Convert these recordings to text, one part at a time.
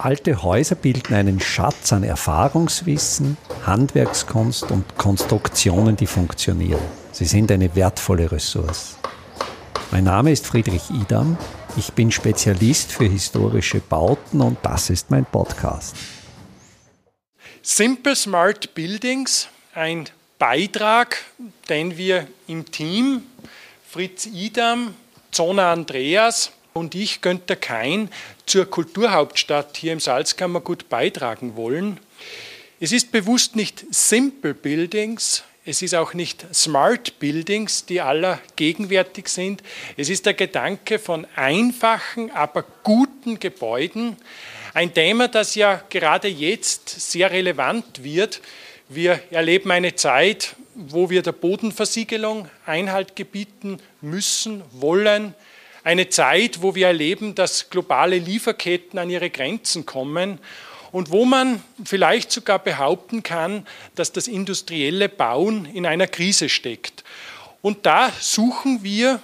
Alte Häuser bilden einen Schatz an Erfahrungswissen, Handwerkskunst und Konstruktionen, die funktionieren. Sie sind eine wertvolle Ressource. Mein Name ist Friedrich Idam. Ich bin Spezialist für historische Bauten und das ist mein Podcast. Simple Smart Buildings, ein Beitrag, den wir im Team Fritz Idam, Zona Andreas und ich, Günther Kein, zur Kulturhauptstadt hier im Salzkammergut beitragen wollen. Es ist bewusst nicht Simple Buildings, es ist auch nicht Smart Buildings, die aller gegenwärtig sind. Es ist der Gedanke von einfachen, aber guten Gebäuden. Ein Thema, das ja gerade jetzt sehr relevant wird. Wir erleben eine Zeit, wo wir der Bodenversiegelung Einhalt gebieten müssen, wollen, eine Zeit, wo wir erleben, dass globale Lieferketten an ihre Grenzen kommen und wo man vielleicht sogar behaupten kann, dass das industrielle Bauen in einer Krise steckt. Und da suchen wir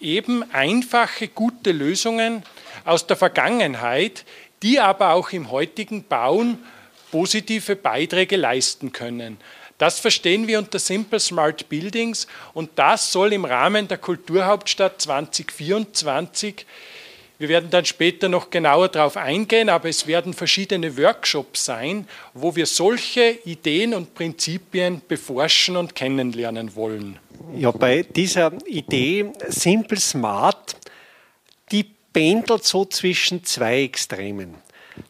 eben einfache, gute Lösungen aus der Vergangenheit, die aber auch im heutigen Bauen positive Beiträge leisten können. Das verstehen wir unter Simple Smart Buildings und das soll im Rahmen der Kulturhauptstadt 2024 wir werden dann später noch genauer darauf eingehen, aber es werden verschiedene Workshops sein, wo wir solche Ideen und Prinzipien beforschen und kennenlernen wollen. Ja, bei dieser Idee Simple Smart, die pendelt so zwischen zwei Extremen.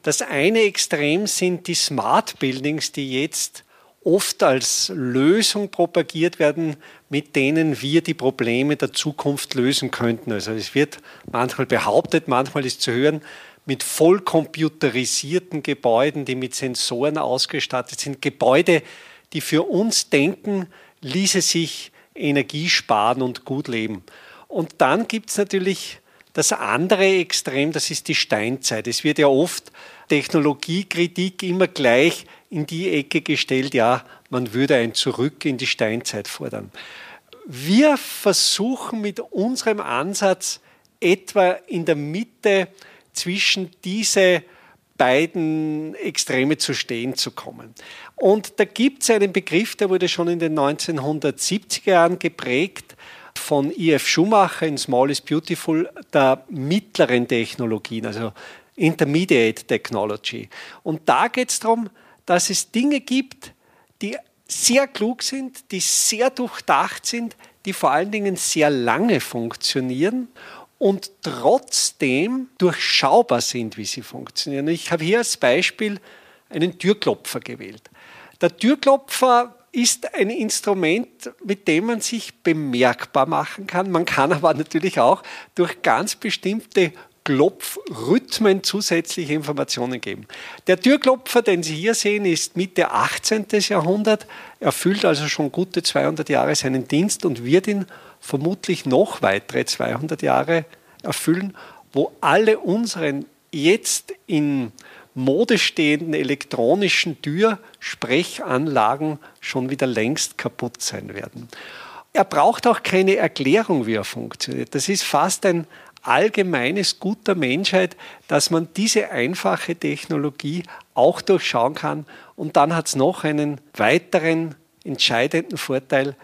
Das eine Extrem sind die Smart Buildings, die jetzt oft als Lösung propagiert werden, mit denen wir die Probleme der Zukunft lösen könnten. Also es wird manchmal behauptet, manchmal ist zu hören, mit vollcomputerisierten Gebäuden, die mit Sensoren ausgestattet sind, Gebäude, die für uns denken, ließe sich Energie sparen und gut leben. Und dann gibt es natürlich das andere Extrem, das ist die Steinzeit. Es wird ja oft Technologiekritik immer gleich in die Ecke gestellt, ja, man würde ein Zurück in die Steinzeit fordern. Wir versuchen mit unserem Ansatz etwa in der Mitte zwischen diese beiden Extreme zu stehen zu kommen. Und da gibt es einen Begriff, der wurde schon in den 1970er Jahren geprägt von I.F. Schumacher in Small is Beautiful, der mittleren Technologien, also Intermediate Technology. Und da geht es darum, dass es Dinge gibt, die sehr klug sind, die sehr durchdacht sind, die vor allen Dingen sehr lange funktionieren und trotzdem durchschaubar sind, wie sie funktionieren. Ich habe hier als Beispiel einen Türklopfer gewählt. Der Türklopfer ist ein Instrument, mit dem man sich bemerkbar machen kann. Man kann aber natürlich auch durch ganz bestimmte Klopfrhythmen zusätzliche Informationen geben. Der Türklopfer, den Sie hier sehen, ist Mitte 18. Jahrhundert, erfüllt also schon gute 200 Jahre seinen Dienst und wird ihn vermutlich noch weitere 200 Jahre erfüllen, wo alle unseren jetzt in Mode stehenden elektronischen Türsprechanlagen schon wieder längst kaputt sein werden. Er braucht auch keine Erklärung, wie er funktioniert. Das ist fast ein allgemeines Gut der Menschheit, dass man diese einfache Technologie auch durchschauen kann. Und dann hat es noch einen weiteren entscheidenden Vorteil,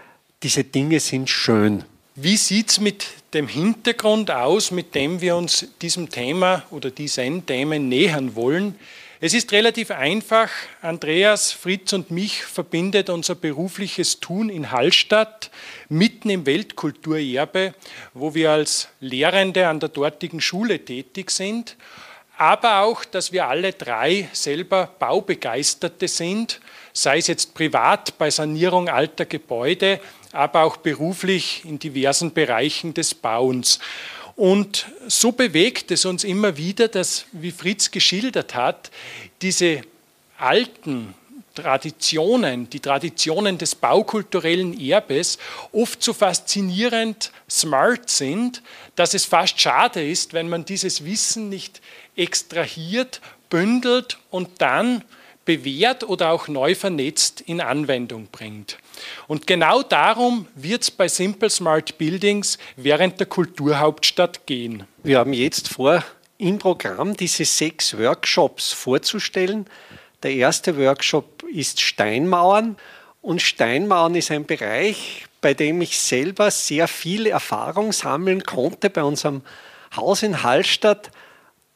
diese Dinge sind schön. Wie sieht es mit dem Hintergrund aus, mit dem wir uns diesem Thema oder diesen Themen nähern wollen? Es ist relativ einfach. Andreas, Fritz und mich verbindet unser berufliches Tun in Hallstatt, mitten im Weltkulturerbe, wo wir als Lehrende an der dortigen Schule tätig sind. Aber auch, dass wir alle drei selber Baubegeisterte sind, sei es jetzt privat bei Sanierung alter Gebäude, aber auch beruflich in diversen Bereichen des Bauens. Und so bewegt es uns immer wieder, dass, wie Fritz geschildert hat, diese alten Traditionen, die Traditionen des baukulturellen Erbes oft so faszinierend smart sind, dass es fast schade ist, wenn man dieses Wissen nicht extrahiert, bündelt und dann bewährt oder auch neu vernetzt in Anwendung bringt. Und genau darum wird es bei Simple Smart Buildings während der Kulturhauptstadt gehen. Wir haben jetzt vor im Programm, diese sechs Workshops vorzustellen. Der erste Workshop ist Steinmauern. Und Steinmauern ist ein Bereich, bei dem ich selber sehr viel Erfahrung sammeln konnte. Bei unserem Haus in Hallstatt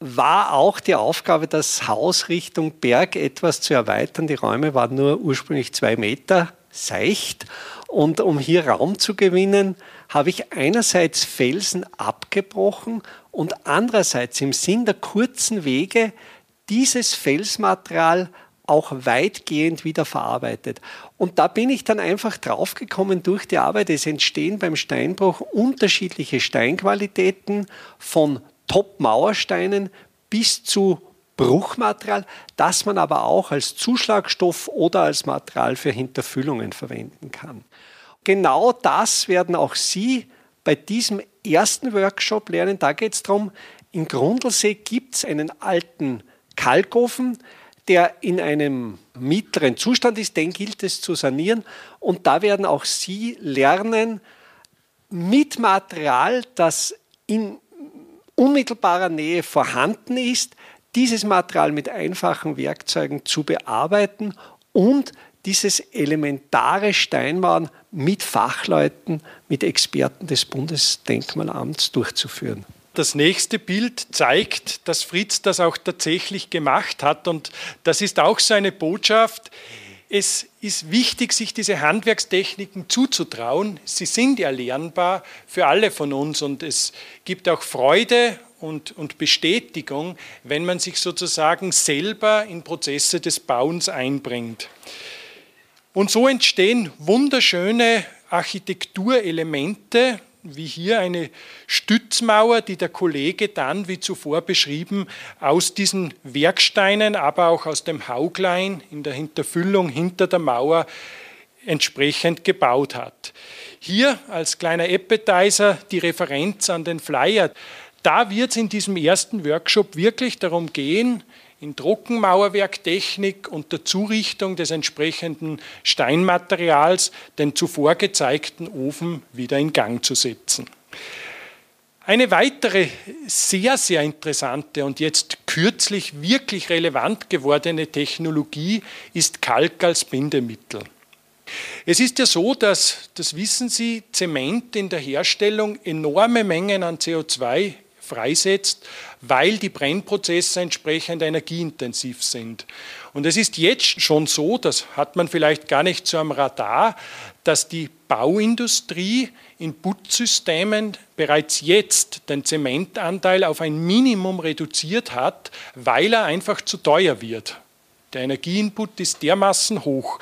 war auch die Aufgabe, das Haus Richtung Berg etwas zu erweitern. Die Räume waren nur ursprünglich zwei Meter seicht. Und um hier Raum zu gewinnen, habe ich einerseits Felsen abgebrochen und andererseits im Sinn der kurzen Wege dieses Felsmaterial auch weitgehend wieder verarbeitet. Und da bin ich dann einfach draufgekommen durch die Arbeit. Es entstehen beim Steinbruch unterschiedliche Steinqualitäten von Top-Mauersteinen bis zu Bruchmaterial, das man aber auch als Zuschlagstoff oder als Material für Hinterfüllungen verwenden kann. Genau das werden auch Sie bei diesem ersten Workshop lernen. Da geht es darum, in Grundlsee gibt es einen alten Kalkofen, der in einem mittleren Zustand ist, den gilt es zu sanieren. Und da werden auch Sie lernen, mit Material, das in unmittelbarer Nähe vorhanden ist, dieses Material mit einfachen Werkzeugen zu bearbeiten und dieses elementare Steinmauern mit Fachleuten, mit Experten des Bundesdenkmalamts durchzuführen. Das nächste Bild zeigt, dass Fritz das auch tatsächlich gemacht hat und das ist auch seine Botschaft. Es ist wichtig, sich diese Handwerkstechniken zuzutrauen. Sie sind erlernbar für alle von uns und es gibt auch Freude und, und Bestätigung, wenn man sich sozusagen selber in Prozesse des Bauens einbringt. Und so entstehen wunderschöne Architekturelemente, wie hier eine Stützmauer, die der Kollege dann, wie zuvor beschrieben, aus diesen Werksteinen, aber auch aus dem Hauglein in der Hinterfüllung hinter der Mauer entsprechend gebaut hat. Hier als kleiner Appetizer die Referenz an den Flyer. Da wird es in diesem ersten Workshop wirklich darum gehen, in Trockenmauerwerktechnik und der Zurichtung des entsprechenden Steinmaterials den zuvor gezeigten Ofen wieder in Gang zu setzen. Eine weitere sehr, sehr interessante und jetzt kürzlich wirklich relevant gewordene Technologie ist Kalk als Bindemittel. Es ist ja so, dass, das wissen Sie, Zement in der Herstellung enorme Mengen an CO2 freisetzt, weil die Brennprozesse entsprechend energieintensiv sind. Und es ist jetzt schon so, das hat man vielleicht gar nicht so am Radar, dass die Bauindustrie in Putzsystemen bereits jetzt den Zementanteil auf ein Minimum reduziert hat, weil er einfach zu teuer wird. Der Energieinput ist dermaßen hoch.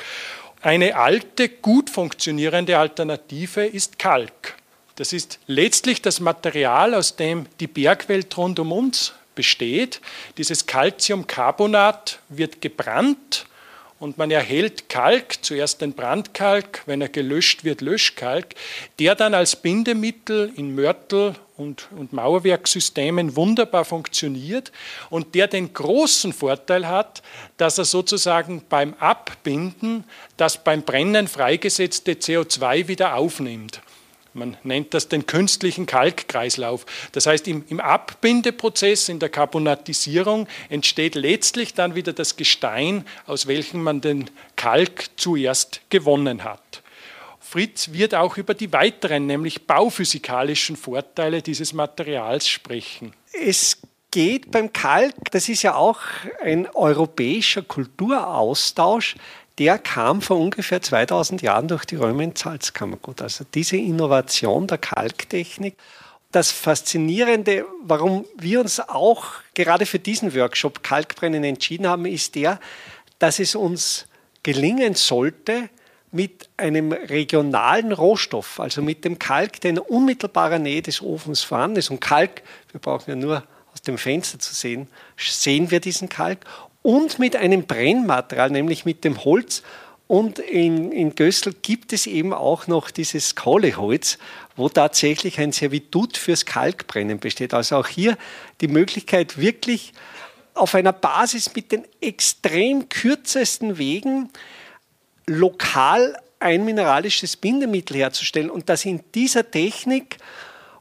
Eine alte, gut funktionierende Alternative ist Kalk. Das ist letztlich das Material, aus dem die Bergwelt rund um uns besteht. Dieses Calciumcarbonat wird gebrannt und man erhält Kalk, zuerst den Brandkalk, wenn er gelöscht wird, Löschkalk, der dann als Bindemittel in Mörtel und, und Mauerwerksystemen wunderbar funktioniert und der den großen Vorteil hat, dass er sozusagen beim Abbinden das beim Brennen freigesetzte CO2 wieder aufnimmt. Man nennt das den künstlichen Kalkkreislauf. Das heißt, im, im, Abbindeprozess, in der Carbonatisierung entsteht letztlich dann wieder das Gestein, aus welchem man den Kalk zuerst gewonnen hat. Fritz wird auch über die weiteren, nämlich bauphysikalischen Vorteile dieses Materials sprechen. Es geht beim Kalk, das ist ja auch ein europäischer Kulturaustausch, der kam vor ungefähr 2000 Jahren durch die Römer ins Salzkammergut. Also diese Innovation der Kalktechnik. Das Faszinierende, warum wir uns auch gerade für diesen Workshop Kalkbrennen entschieden haben, ist der, dass es uns gelingen sollte, mit einem regionalen Rohstoff, also mit dem Kalk, der in unmittelbarer Nähe des Ofens vorhanden ist. Und Kalk, wir brauchen ja nur aus dem Fenster zu sehen, sehen wir diesen Kalk und mit einem Brennmaterial, nämlich mit dem Holz. Und in, in Gössel gibt es eben auch noch dieses Kohleholz, wo tatsächlich ein Servitut fürs Kalkbrennen besteht. Also auch hier die Möglichkeit, wirklich auf einer Basis mit den extrem kürzesten Wegen lokal ein mineralisches Bindemittel herzustellen und das in dieser Technik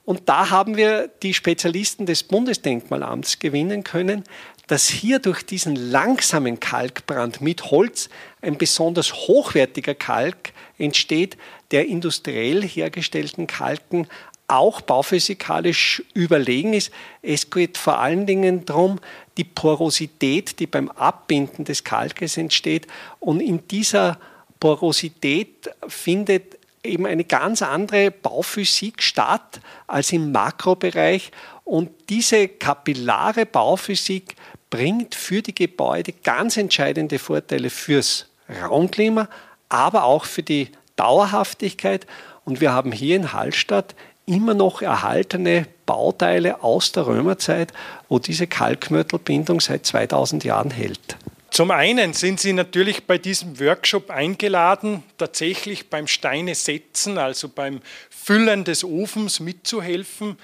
Und da haben wir die Spezialisten des Bundesdenkmalamts gewinnen können, dass hier durch diesen langsamen Kalkbrand mit Holz ein besonders hochwertiger Kalk entsteht, der industriell hergestellten Kalken auch bauphysikalisch überlegen ist. Es geht vor allen Dingen darum, die Porosität, die beim Abbinden des Kalkes entsteht. Und in dieser Porosität findet eben eine ganz andere Bauphysik statt als im Makrobereich. Und diese kapillare Bauphysik bringt für die Gebäude ganz entscheidende Vorteile fürs Raumklima, aber auch für die Dauerhaftigkeit. Und wir haben hier in Hallstatt immer noch erhaltene Bauteile aus der Römerzeit, wo diese Kalkmörtelbindung seit 2000 Jahren hält. Zum einen sind Sie natürlich bei diesem Workshop eingeladen, tatsächlich beim Steine setzen, also beim Füllen des Ofens mitzuhelfen.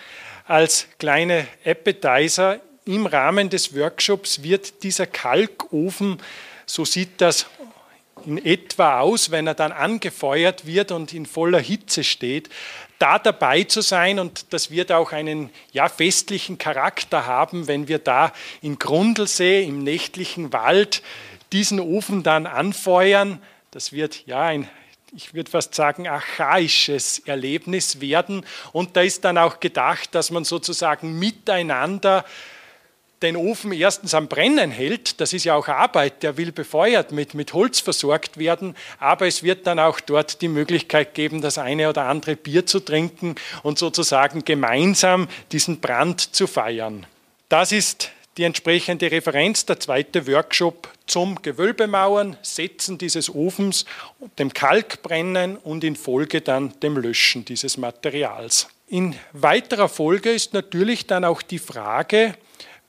Als kleine Appetizer im Rahmen des Workshops wird dieser Kalkofen, so sieht das in etwa aus, wenn er dann angefeuert wird und in voller Hitze steht, da dabei zu sein und das wird auch einen ja, festlichen Charakter haben, wenn wir da in Grundlsee im nächtlichen Wald diesen Ofen dann anfeuern. Das wird ja ein ich würde fast sagen, archaisches Erlebnis werden. Und da ist dann auch gedacht, dass man sozusagen miteinander den Ofen erstens am Brennen hält, das ist ja auch Arbeit, der will befeuert mit, mit Holz versorgt werden, aber es wird dann auch dort die Möglichkeit geben, das eine oder andere Bier zu trinken und sozusagen gemeinsam diesen Brand zu feiern. Das ist die entsprechende Referenz, der zweite Workshop zum Gewölbemauern, Setzen dieses Ofens, dem Kalkbrennen und in Folge dann dem Löschen dieses Materials. In weiterer Folge ist natürlich dann auch die Frage,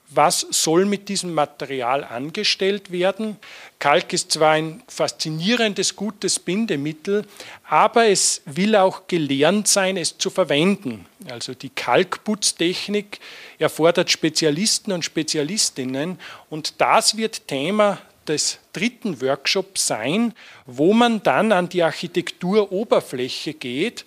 was soll mit diesem Material angestellt werden. Kalk ist zwar ein faszinierendes, gutes Bindemittel, aber es will auch gelernt sein, es zu verwenden. Also die Kalkputztechnik erfordert Spezialisten und Spezialistinnen und das wird Thema des dritten Workshops sein, wo man dann an die Architekturoberfläche geht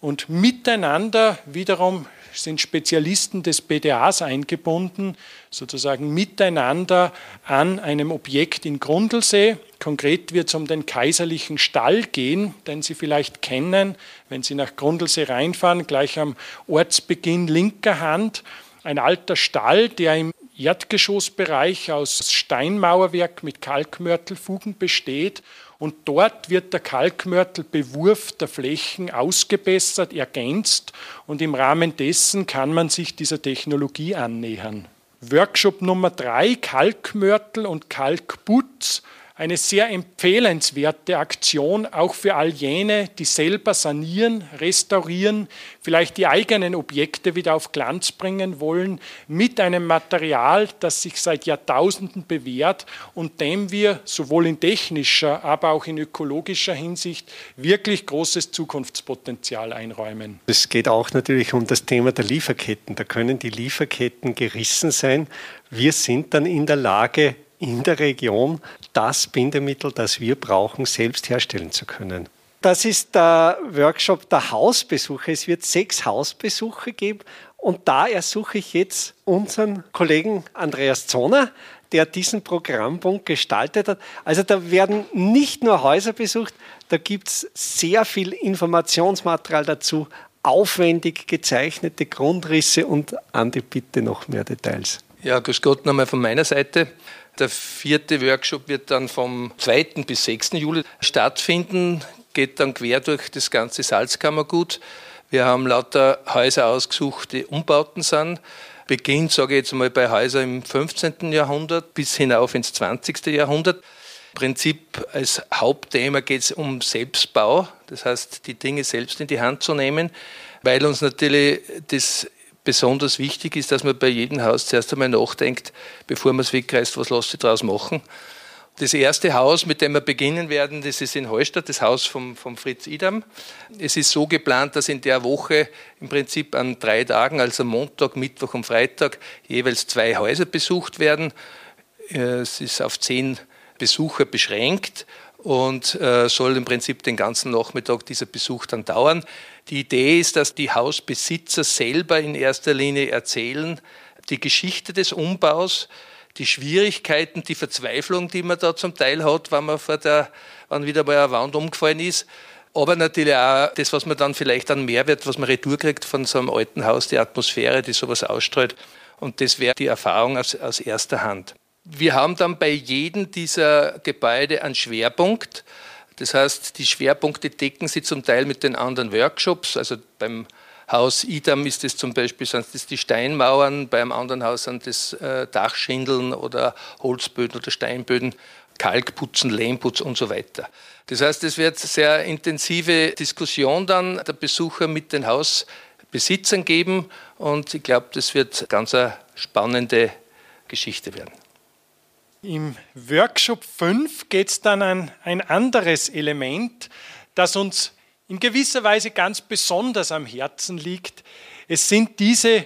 und miteinander wiederum sind Spezialisten des BDAs eingebunden, sozusagen miteinander an einem Objekt in Grundlsee. Konkret wird es um den kaiserlichen Stall gehen, den Sie vielleicht kennen, wenn Sie nach Grundlsee reinfahren, gleich am Ortsbeginn linker Hand. Ein alter Stall, der im Erdgeschossbereich aus Steinmauerwerk mit Kalkmörtelfugen besteht und dort wird der Kalkmörtelbewurf der Flächen ausgebessert, ergänzt und im Rahmen dessen kann man sich dieser Technologie annähern. Workshop Nummer drei, Kalkmörtel und Kalkputz eine sehr empfehlenswerte Aktion, auch für all jene, die selber sanieren, restaurieren, vielleicht die eigenen Objekte wieder auf Glanz bringen wollen, mit einem Material, das sich seit Jahrtausenden bewährt und dem wir sowohl in technischer, aber auch in ökologischer Hinsicht wirklich großes Zukunftspotenzial einräumen. Es geht auch natürlich um das Thema der Lieferketten. Da können die Lieferketten gerissen sein. Wir sind dann in der Lage, in der Region das Bindemittel, das wir brauchen, selbst herstellen zu können. Das ist der Workshop der Hausbesuche. Es wird sechs Hausbesuche geben und da ersuche ich jetzt unseren Kollegen Andreas Zoner, der diesen Programmpunkt gestaltet hat. Also da werden nicht nur Häuser besucht, da gibt es sehr viel Informationsmaterial dazu, aufwendig gezeichnete Grundrisse und Andi, bitte noch mehr Details. Ja, grüß Gott nochmal von meiner Seite. Der vierte Workshop wird dann vom 2. bis 6. Juli stattfinden, geht dann quer durch das ganze Salzkammergut. Wir haben lauter Häuser ausgesucht, die Umbauten sind. Beginnt, sage ich jetzt mal, bei Häusern im 15. Jahrhundert bis hinauf ins 20. Jahrhundert. Im Prinzip als Hauptthema geht es um Selbstbau, das heißt, die Dinge selbst in die Hand zu nehmen, weil uns natürlich das besonders wichtig ist, dass man bei jedem Haus zuerst einmal nachdenkt, bevor man es wegreißt, was lässt sich daraus machen. Das erste Haus, mit dem wir beginnen werden, das ist in Heustadt, das Haus vom, vom Fritz Idam. Es ist so geplant, dass in der Woche im Prinzip an drei Tagen, also Montag, Mittwoch und Freitag, jeweils zwei Häuser besucht werden. Es ist auf zehn Besucher beschränkt und äh, soll im Prinzip den ganzen Nachmittag dieser Besuch dann dauern. Die Idee ist, dass die Hausbesitzer selber in erster Linie erzählen, die Geschichte des Umbaus, die Schwierigkeiten, die Verzweiflung, die man da zum Teil hat, wenn man vor der, wenn wieder mal eine Wand umgefallen ist. Aber natürlich auch das, was man dann vielleicht an Mehrwert, was man retour kriegt von so einem alten Haus, die Atmosphäre, die sowas ausstrahlt. Und das wäre die Erfahrung aus, aus erster Hand. Wir haben dann bei jedem dieser Gebäude einen Schwerpunkt. Das heißt, die Schwerpunkte decken sie zum Teil mit den anderen Workshops. Also beim Haus Idam ist es zum Beispiel sind das die Steinmauern, beim anderen Haus sind das äh, Dachschindeln oder Holzböden oder Steinböden, Kalkputzen, Lehmputz und so weiter. Das heißt, es wird sehr intensive Diskussion dann der Besucher mit den Hausbesitzern geben und ich glaube, das wird ganz eine spannende Geschichte werden. Im Workshop 5 geht es dann an ein anderes Element, das uns in gewisser Weise ganz besonders am Herzen liegt. Es sind diese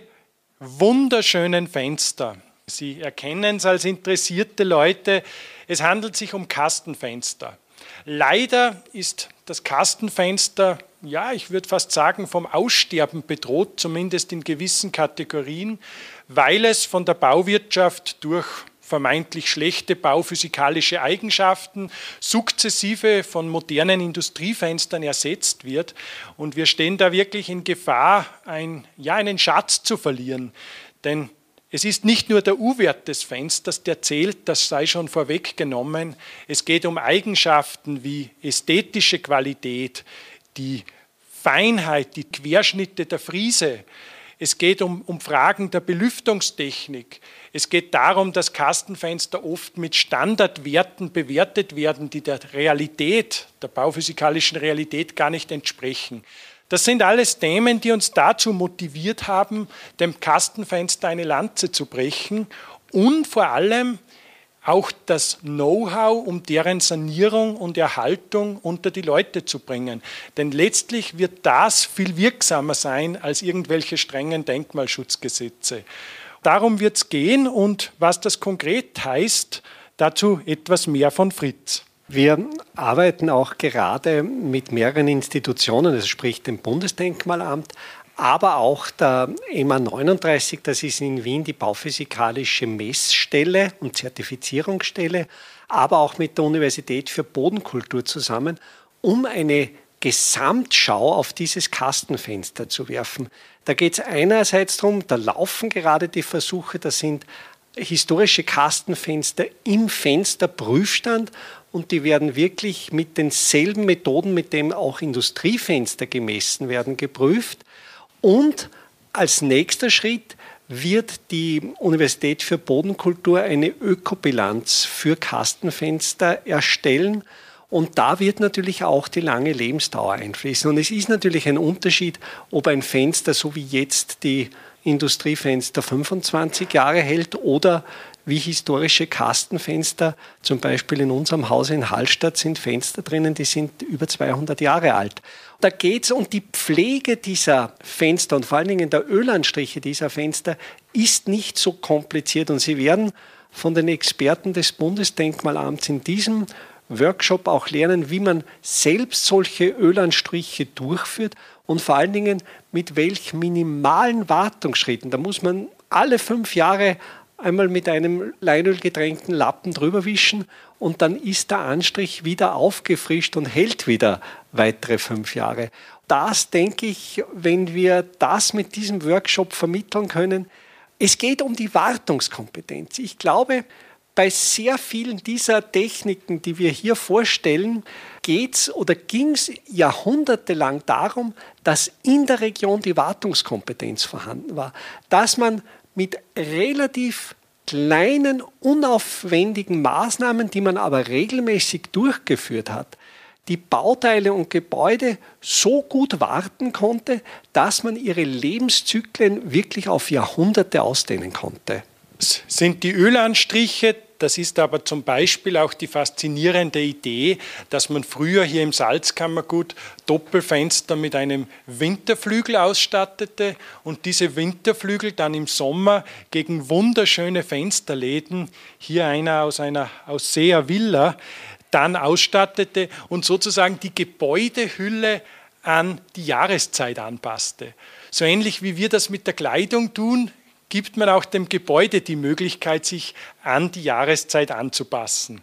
wunderschönen Fenster. Sie erkennen es als interessierte Leute. Es handelt sich um Kastenfenster. Leider ist das Kastenfenster, ja, ich würde fast sagen, vom Aussterben bedroht, zumindest in gewissen Kategorien, weil es von der Bauwirtschaft durch vermeintlich schlechte bauphysikalische Eigenschaften sukzessive von modernen Industriefenstern ersetzt wird. Und wir stehen da wirklich in Gefahr, ein, ja, einen Schatz zu verlieren. Denn es ist nicht nur der U-Wert des Fensters, der zählt, das sei schon vorweggenommen. Es geht um Eigenschaften wie ästhetische Qualität, die Feinheit, die Querschnitte der Friese, es geht um, um Fragen der Belüftungstechnik. Es geht darum, dass Kastenfenster oft mit Standardwerten bewertet werden, die der Realität, der bauphysikalischen Realität gar nicht entsprechen. Das sind alles Themen, die uns dazu motiviert haben, dem Kastenfenster eine Lanze zu brechen und vor allem auch das Know-how, um deren Sanierung und Erhaltung unter die Leute zu bringen. Denn letztlich wird das viel wirksamer sein als irgendwelche strengen Denkmalschutzgesetze. Darum wird es gehen und was das konkret heißt, dazu etwas mehr von Fritz. Wir arbeiten auch gerade mit mehreren Institutionen, das spricht dem Bundesdenkmalamt, aber auch der EMA 39, das ist in Wien die bauphysikalische Messstelle und Zertifizierungsstelle, aber auch mit der Universität für Bodenkultur zusammen, um eine Gesamtschau auf dieses Kastenfenster zu werfen. Da geht es einerseits darum, da laufen gerade die Versuche, da sind historische Kastenfenster im Fensterprüfstand und die werden wirklich mit denselben Methoden, mit denen auch Industriefenster gemessen werden, geprüft. Und als nächster Schritt wird die Universität für Bodenkultur eine Ökobilanz für Kastenfenster erstellen. Und da wird natürlich auch die lange Lebensdauer einfließen. Und es ist natürlich ein Unterschied, ob ein Fenster, so wie jetzt die Industriefenster, 25 Jahre hält oder wie historische Kastenfenster. Zum Beispiel in unserem Haus in Hallstatt sind Fenster drinnen, die sind über 200 Jahre alt. Da geht es um die Pflege dieser Fenster und vor allen Dingen der Ölanstriche dieser Fenster ist nicht so kompliziert und sie werden von den Experten des Bundesdenkmalamts in diesem Workshop auch lernen, wie man selbst solche Ölanstriche durchführt und vor allen Dingen mit welch minimalen Wartungsschritten. Da muss man alle fünf Jahre einmal mit einem leinölgetränkten Lappen drüber wischen und dann ist der Anstrich wieder aufgefrischt und hält wieder weitere fünf Jahre. Das denke ich, wenn wir das mit diesem Workshop vermitteln können. Es geht um die Wartungskompetenz. Ich glaube, bei sehr vielen dieser Techniken, die wir hier vorstellen, geht es oder ging es jahrhundertelang darum, dass in der Region die Wartungskompetenz vorhanden war, dass man mit relativ kleinen, unaufwendigen Maßnahmen, die man aber regelmäßig durchgeführt hat, die Bauteile und Gebäude so gut warten konnte, dass man ihre Lebenszyklen wirklich auf Jahrhunderte ausdehnen konnte. Sind die Ölanstriche das ist aber zum Beispiel auch die faszinierende Idee, dass man früher hier im Salzkammergut Doppelfenster mit einem Winterflügel ausstattete und diese Winterflügel dann im Sommer gegen wunderschöne Fensterläden, hier einer aus einer Ausseer Villa, dann ausstattete und sozusagen die Gebäudehülle an die Jahreszeit anpasste. So ähnlich wie wir das mit der Kleidung tun, gibt man auch dem Gebäude die Möglichkeit, sich an die Jahreszeit anzupassen.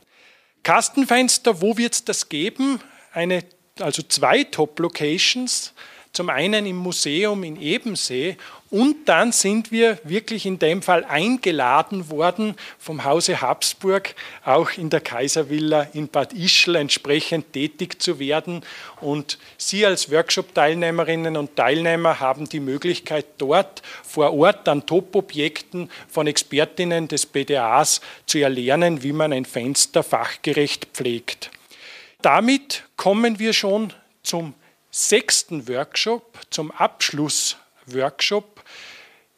Kastenfenster, wo wird es das geben? Eine, also zwei Top-Locations. Zum einen im Museum in Ebensee und dann sind wir wirklich in dem Fall eingeladen worden vom Hause Habsburg, auch in der Kaiservilla in Bad Ischl entsprechend tätig zu werden. Und Sie als Workshop-Teilnehmerinnen und Teilnehmer haben die Möglichkeit, dort vor Ort an Top-Objekten von Expertinnen des BDAs zu erlernen, wie man ein Fenster fachgerecht pflegt. Damit kommen wir schon zum sechsten Workshop, zum Abschlussworkshop.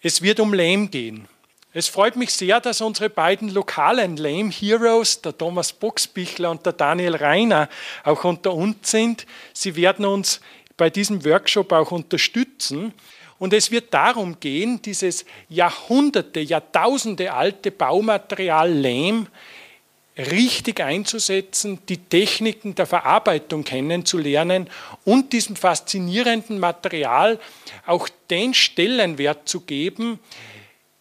Es wird um Lame gehen. Es freut mich sehr, dass unsere beiden lokalen Lame Heroes, der Thomas Boxbichler und der Daniel Reiner, auch unter uns sind. Sie werden uns bei diesem Workshop auch unterstützen. Und es wird darum gehen, dieses Jahrhunderte, Jahrtausende alte Baumaterial Lehm richtig einzusetzen, die Techniken der Verarbeitung kennenzulernen und diesem faszinierenden Material auch den Stellenwert zu geben,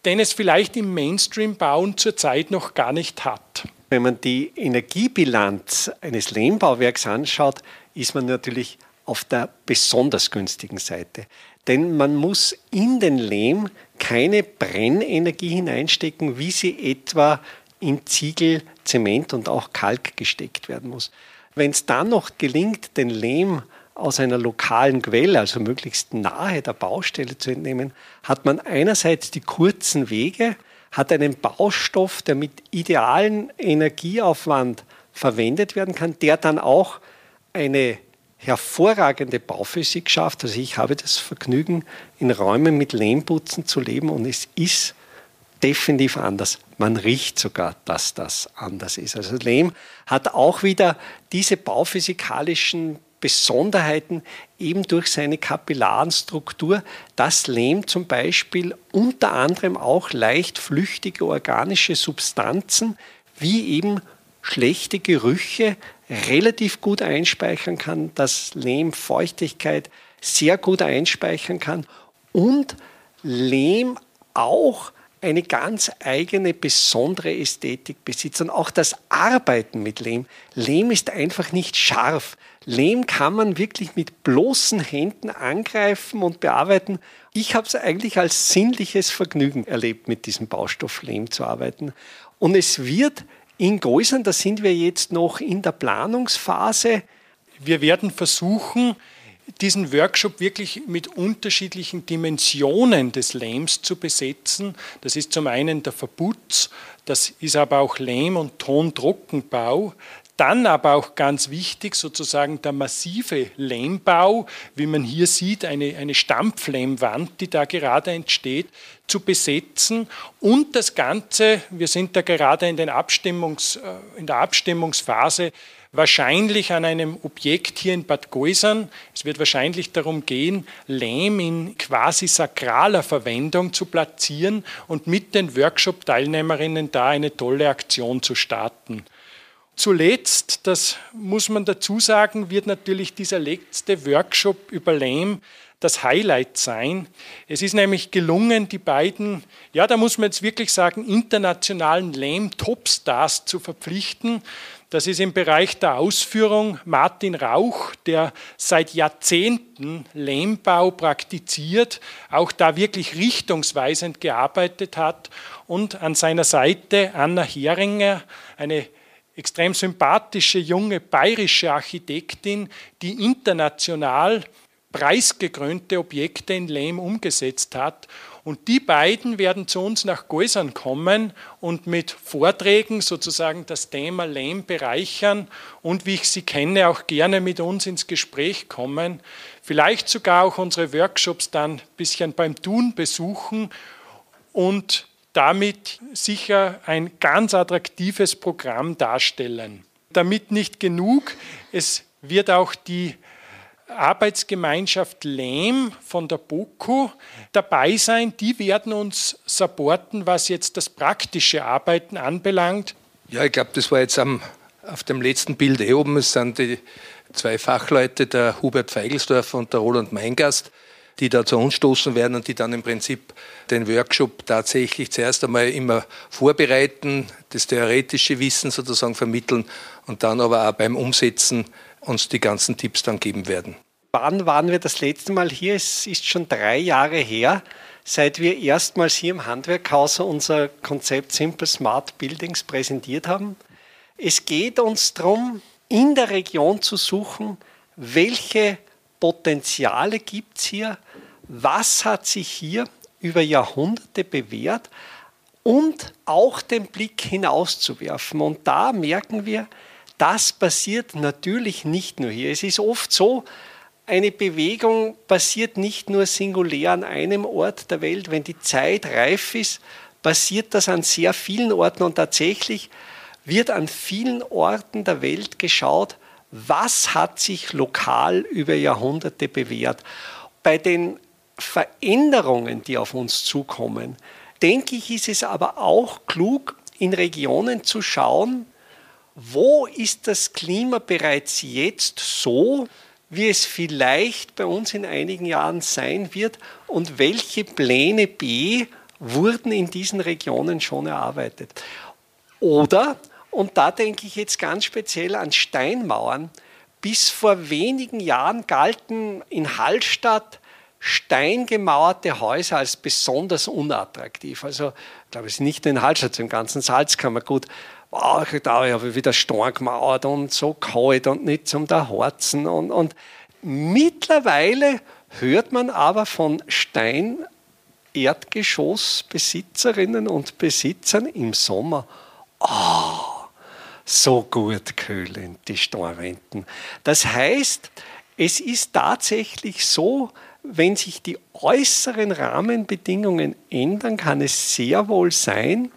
den es vielleicht im Mainstream-Bauen zurzeit noch gar nicht hat. Wenn man die Energiebilanz eines Lehmbauwerks anschaut, ist man natürlich auf der besonders günstigen Seite. Denn man muss in den Lehm keine Brennenergie hineinstecken, wie sie etwa in Ziegel, Zement und auch Kalk gesteckt werden muss. Wenn es dann noch gelingt, den Lehm aus einer lokalen Quelle, also möglichst nahe der Baustelle zu entnehmen, hat man einerseits die kurzen Wege, hat einen Baustoff, der mit idealen Energieaufwand verwendet werden kann, der dann auch eine hervorragende Bauphysik schafft. Also ich habe das Vergnügen, in Räumen mit Lehmputzen zu leben und es ist definitiv anders. Man riecht sogar, dass das anders ist. Also Lehm hat auch wieder diese bauphysikalischen Besonderheiten eben durch seine Kapillarenstruktur, dass Lehm zum Beispiel unter anderem auch leicht flüchtige organische Substanzen wie eben schlechte Gerüche relativ gut einspeichern kann, dass Lehm Feuchtigkeit sehr gut einspeichern kann und Lehm auch eine ganz eigene, besondere Ästhetik besitzt. Und auch das Arbeiten mit Lehm. Lehm ist einfach nicht scharf. Lehm kann man wirklich mit bloßen Händen angreifen und bearbeiten. Ich habe es eigentlich als sinnliches Vergnügen erlebt, mit diesem Baustoff Lehm zu arbeiten. Und es wird in Größern, da sind wir jetzt noch in der Planungsphase. Wir werden versuchen, diesen Workshop wirklich mit unterschiedlichen Dimensionen des Lehms zu besetzen. Das ist zum einen der Verputz, das ist aber auch Lehm- und Tontrockenbau. Dann aber auch ganz wichtig sozusagen der massive Lehmbau, wie man hier sieht, eine, eine Stampflehmwand, die da gerade entsteht, zu besetzen und das Ganze, wir sind da gerade in, Abstimmungs, äh, in der Abstimmungsphase, wahrscheinlich an einem Objekt hier in Bad Goisern. Es wird wahrscheinlich darum gehen, Lehm in quasi sakraler Verwendung zu platzieren und mit den Workshop-Teilnehmerinnen da eine tolle Aktion zu starten. Zuletzt, das muss man dazu sagen, wird natürlich dieser letzte Workshop über Lehm das Highlight sein. Es ist nämlich gelungen, die beiden, ja, da muss man jetzt wirklich sagen, internationalen Lehm-Topstars zu verpflichten. Das ist im Bereich der Ausführung Martin Rauch, der seit Jahrzehnten Lehmbau praktiziert, auch da wirklich richtungsweisend gearbeitet hat. Und an seiner Seite Anna Heringer, eine extrem sympathische junge bayerische Architektin, die international preisgekrönte Objekte in Lehm umgesetzt hat und die beiden werden zu uns nach Geusern kommen und mit Vorträgen sozusagen das Thema Lehm bereichern und wie ich sie kenne, auch gerne mit uns ins Gespräch kommen. Vielleicht sogar auch unsere Workshops dann ein bisschen beim Tun besuchen und damit sicher ein ganz attraktives Programm darstellen. Damit nicht genug, es wird auch die Arbeitsgemeinschaft Lehm von der BOKU dabei sein. Die werden uns supporten, was jetzt das praktische Arbeiten anbelangt. Ja, ich glaube, das war jetzt am auf dem letzten Bild eh oben sind die zwei Fachleute, der Hubert Feigelsdorfer und der Roland Meingast, die da zu uns stoßen werden und die dann im Prinzip den Workshop tatsächlich zuerst einmal immer vorbereiten, das theoretische Wissen sozusagen vermitteln und dann aber auch beim Umsetzen uns die ganzen Tipps dann geben werden. Wann waren wir das letzte Mal hier? Es ist schon drei Jahre her, seit wir erstmals hier im Handwerkhaus unser Konzept Simple Smart Buildings präsentiert haben. Es geht uns darum, in der Region zu suchen, welche Potenziale gibt es hier, was hat sich hier über Jahrhunderte bewährt und auch den Blick hinauszuwerfen. Und da merken wir, das passiert natürlich nicht nur hier. Es ist oft so, eine Bewegung passiert nicht nur singulär an einem Ort der Welt. Wenn die Zeit reif ist, passiert das an sehr vielen Orten und tatsächlich wird an vielen Orten der Welt geschaut, was hat sich lokal über Jahrhunderte bewährt. Bei den Veränderungen, die auf uns zukommen, denke ich, ist es aber auch klug, in Regionen zu schauen, wo ist das Klima bereits jetzt so, wie es vielleicht bei uns in einigen Jahren sein wird und welche Pläne B wurden in diesen Regionen schon erarbeitet. Oder und da denke ich jetzt ganz speziell an Steinmauern. Bis vor wenigen Jahren galten in Hallstatt steingemauerte Häuser als besonders unattraktiv. Also, ich glaube, es ist nicht nur in Hallstatt, im ganzen Salzkammergut. Wow, da habe ich wieder Stein gemauert und so kalt und nicht zum Horzen. Und, und mittlerweile hört man aber von Stein Erdgeschossbesitzerinnen und Besitzern im Sommer, oh, so gut kühlen, die Steinwänden. Das heißt, es ist tatsächlich so, wenn sich die äußeren Rahmenbedingungen ändern, kann es sehr wohl sein,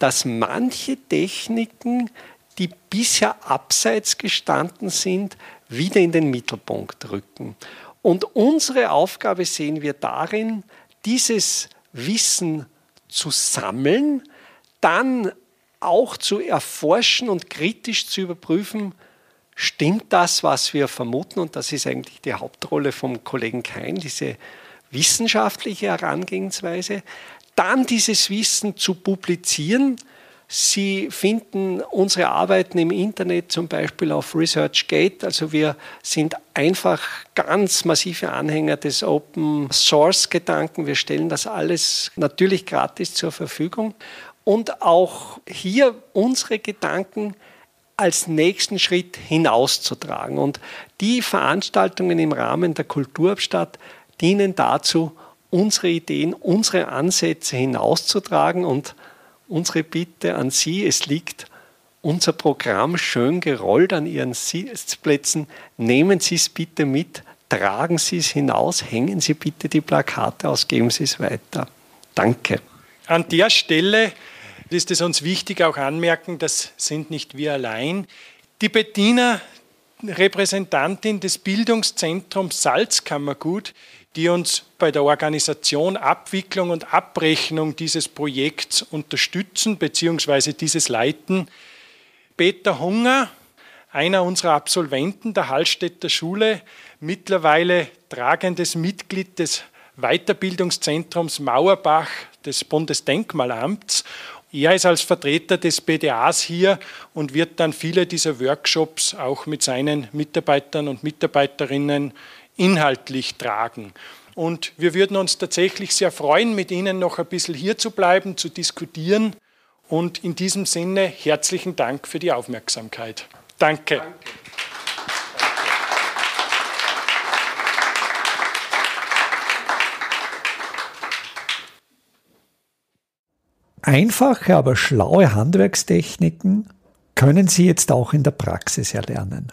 dass manche Techniken, die bisher abseits gestanden sind, wieder in den Mittelpunkt rücken. Und unsere Aufgabe sehen wir darin, dieses Wissen zu sammeln, dann auch zu erforschen und kritisch zu überprüfen, stimmt das, was wir vermuten? Und das ist eigentlich die Hauptrolle vom Kollegen Kein, diese wissenschaftliche Herangehensweise. Dann dieses Wissen zu publizieren. Sie finden unsere Arbeiten im Internet zum Beispiel auf ResearchGate. Also wir sind einfach ganz massive Anhänger des Open Source Gedanken. Wir stellen das alles natürlich gratis zur Verfügung und auch hier unsere Gedanken als nächsten Schritt hinauszutragen. Und die Veranstaltungen im Rahmen der Kulturstadt dienen dazu, unsere Ideen, unsere Ansätze hinauszutragen. Und unsere Bitte an Sie, es liegt unser Programm schön gerollt an Ihren Sitzplätzen. Nehmen Sie es bitte mit, tragen Sie es hinaus, hängen Sie bitte die Plakate aus, geben Sie es weiter. Danke. An der Stelle ist es uns wichtig auch anmerken, das sind nicht wir allein. Die Bettina, Repräsentantin des Bildungszentrums Salzkammergut, die uns bei der Organisation, Abwicklung und Abrechnung dieses Projekts unterstützen bzw. dieses leiten. Peter Hunger, einer unserer Absolventen der Hallstätter Schule, mittlerweile tragendes Mitglied des Weiterbildungszentrums Mauerbach des Bundesdenkmalamts. Er ist als Vertreter des BDAs hier und wird dann viele dieser Workshops auch mit seinen Mitarbeitern und Mitarbeiterinnen inhaltlich tragen. Und wir würden uns tatsächlich sehr freuen, mit Ihnen noch ein bisschen hier zu bleiben, zu diskutieren. Und in diesem Sinne herzlichen Dank für die Aufmerksamkeit. Danke. Einfache, aber schlaue Handwerkstechniken können Sie jetzt auch in der Praxis erlernen.